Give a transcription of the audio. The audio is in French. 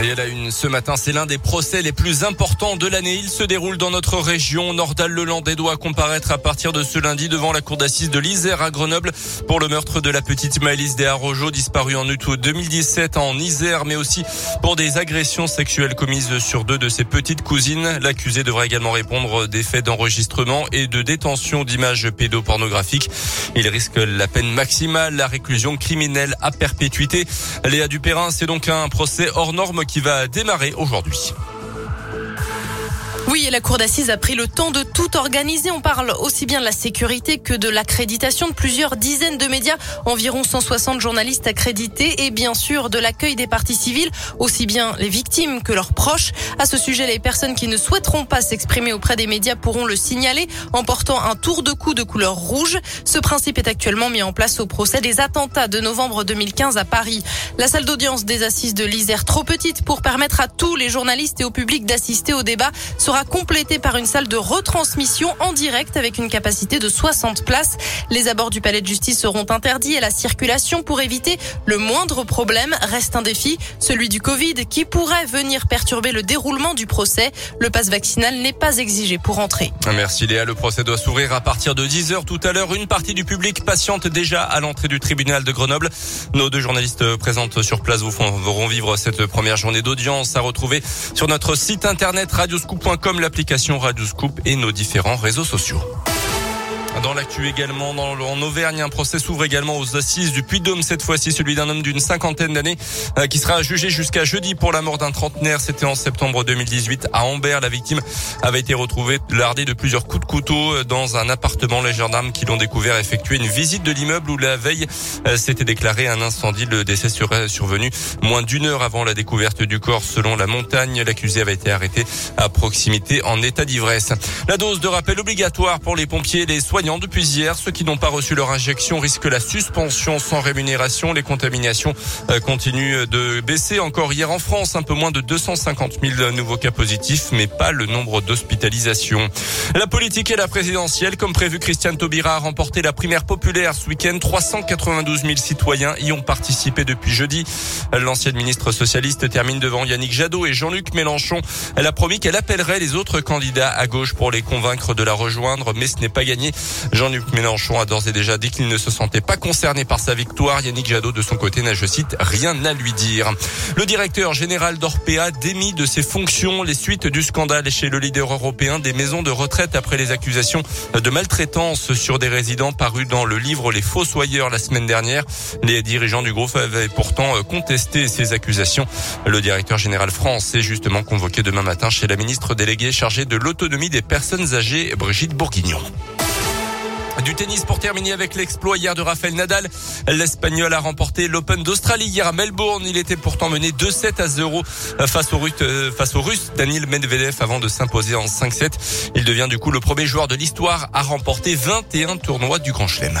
Et a une ce matin, c'est l'un des procès les plus importants de l'année. Il se déroule dans notre région. Nordal-Lelandais doit comparaître à partir de ce lundi devant la cour d'assises de l'Isère à Grenoble pour le meurtre de la petite Maëlys Desarrojo disparue en août 2017 en Isère, mais aussi pour des agressions sexuelles commises sur deux de ses petites cousines. L'accusé devra également répondre des faits d'enregistrement et de détention d'images pédopornographiques. Il risque la peine maximale, la réclusion criminelle à perpétuité. Léa Dupérin, c'est donc un procès hors norme qui va démarrer aujourd'hui. Oui, et la cour d'assises a pris le temps de tout organiser. On parle aussi bien de la sécurité que de l'accréditation de plusieurs dizaines de médias, environ 160 journalistes accrédités et bien sûr de l'accueil des parties civiles, aussi bien les victimes que leurs proches. À ce sujet, les personnes qui ne souhaiteront pas s'exprimer auprès des médias pourront le signaler en portant un tour de cou de couleur rouge. Ce principe est actuellement mis en place au procès des attentats de novembre 2015 à Paris. La salle d'audience des assises de l'Isère, trop petite pour permettre à tous les journalistes et au public d'assister au débat, sera complété par une salle de retransmission en direct avec une capacité de 60 places. Les abords du palais de justice seront interdits et la circulation pour éviter le moindre problème reste un défi, celui du Covid qui pourrait venir perturber le déroulement du procès. Le passe vaccinal n'est pas exigé pour entrer. Merci Léa. Le procès doit s'ouvrir à partir de 10h tout à l'heure. Une partie du public patiente déjà à l'entrée du tribunal de Grenoble. Nos deux journalistes présentes sur place vous feront vivre cette première journée d'audience à retrouver sur notre site internet radioscoop.com comme l'application Radioscoop et nos différents réseaux sociaux. Dans l'actu également, dans, en Auvergne, un procès s'ouvre également aux assises du Puy-de-Dôme, cette fois-ci celui d'un homme d'une cinquantaine d'années euh, qui sera jugé jusqu'à jeudi pour la mort d'un trentenaire. C'était en septembre 2018 à Ambert. La victime avait été retrouvée lardée de plusieurs coups de couteau euh, dans un appartement. Les gendarmes qui l'ont découvert effectué une visite de l'immeuble où la veille euh, s'était déclaré un incendie. Le décès serait survenu moins d'une heure avant la découverte du corps. Selon la montagne, l'accusé avait été arrêté à proximité en état d'ivresse. La dose de rappel obligatoire pour les pompiers les depuis hier. Ceux qui n'ont pas reçu leur injection risquent la suspension sans rémunération. Les contaminations euh, continuent de baisser. Encore hier en France, un peu moins de 250 000 nouveaux cas positifs, mais pas le nombre d'hospitalisations. La politique et la présidentielle, comme prévu, Christiane Taubira a remporté la primaire populaire ce week-end. 392 000 citoyens y ont participé depuis jeudi. L'ancienne ministre socialiste termine devant Yannick Jadot et Jean-Luc Mélenchon. Elle a promis qu'elle appellerait les autres candidats à gauche pour les convaincre de la rejoindre, mais ce n'est pas gagné. Jean-Luc Mélenchon a d'ores et déjà dit qu'il ne se sentait pas concerné par sa victoire. Yannick Jadot, de son côté, n'a, je cite, rien à lui dire. Le directeur général d'Orpea démis de ses fonctions les suites du scandale chez le leader européen des maisons de retraite après les accusations de maltraitance sur des résidents parus dans le livre Les Fossoyeurs la semaine dernière. Les dirigeants du groupe avaient pourtant contesté ces accusations. Le directeur général France est justement convoqué demain matin chez la ministre déléguée chargée de l'autonomie des personnes âgées, Brigitte Bourguignon. Du tennis pour terminer avec l'exploit hier de Rafael Nadal. L'Espagnol a remporté l'Open d'Australie hier à Melbourne. Il était pourtant mené 2-7 à 0 face au, Russe, euh, face Daniel Medvedev avant de s'imposer en 5-7. Il devient du coup le premier joueur de l'histoire à remporter 21 tournois du Grand Chelem.